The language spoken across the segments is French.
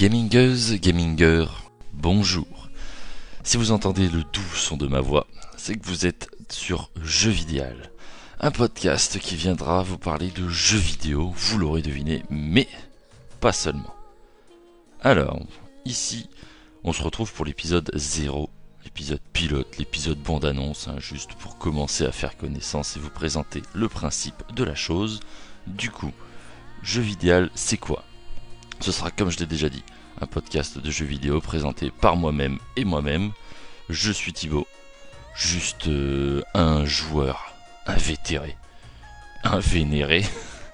Gamingeuse, gaminger, bonjour. Si vous entendez le doux son de ma voix, c'est que vous êtes sur Jeux Vidéal, un podcast qui viendra vous parler de jeux vidéo, vous l'aurez deviné, mais pas seulement. Alors, ici, on se retrouve pour l'épisode 0, l'épisode pilote, l'épisode bande-annonce, hein, juste pour commencer à faire connaissance et vous présenter le principe de la chose. Du coup, Jeux Vidéal, c'est quoi? Ce sera, comme je l'ai déjà dit, un podcast de jeux vidéo présenté par moi-même et moi-même. Je suis Thibaut, juste euh, un joueur invétéré, un vénéré.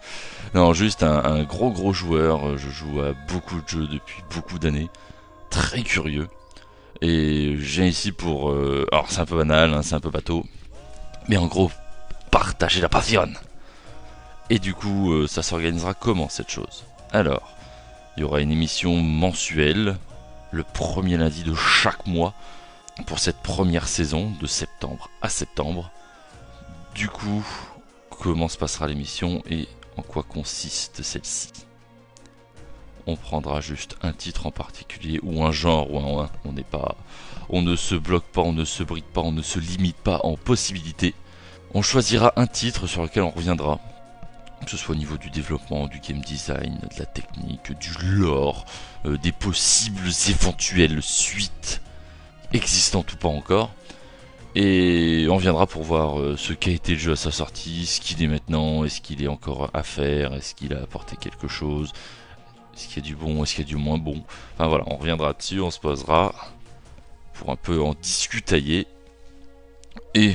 non, juste un, gros gros joueur. Je joue à beaucoup de jeux depuis beaucoup d'années, très curieux. Et j'ai ici pour. Euh, alors, c'est un peu banal, hein, c'est un peu bateau, mais en gros, partager la passion. Et du coup, euh, ça s'organisera comment cette chose? Alors, il y aura une émission mensuelle, le premier lundi de chaque mois, pour cette première saison, de septembre à septembre. Du coup, comment se passera l'émission et en quoi consiste celle-ci? On prendra juste un titre en particulier ou un genre ou un, on n'est pas, on ne se bloque pas, on ne se bride pas, on ne se limite pas en possibilités. On choisira un titre sur lequel on reviendra que ce soit au niveau du développement, du game design, de la technique, du lore, euh, des possibles éventuelles suites existantes ou pas encore. Et on viendra pour voir euh, ce qu'a été le jeu à sa sortie, ce qu'il est maintenant, est-ce qu'il est encore à faire, est-ce qu'il a apporté quelque chose, est-ce qu'il y a du bon, est-ce qu'il y a du moins bon. Enfin voilà, on reviendra dessus, on se posera pour un peu en discutailler. Et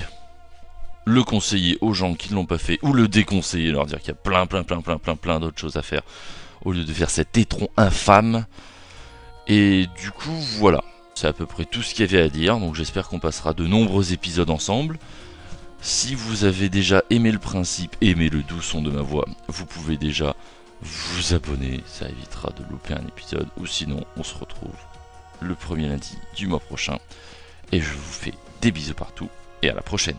le conseiller aux gens qui ne l'ont pas fait ou le déconseiller, leur dire qu'il y a plein, plein, plein, plein, plein, plein d'autres choses à faire au lieu de faire cet étron infâme. Et du coup, voilà, c'est à peu près tout ce qu'il y avait à dire. Donc j'espère qu'on passera de nombreux épisodes ensemble. Si vous avez déjà aimé le principe, aimé le doux son de ma voix, vous pouvez déjà vous abonner, ça évitera de louper un épisode. Ou sinon, on se retrouve le premier lundi du mois prochain. Et je vous fais des bisous partout et à la prochaine.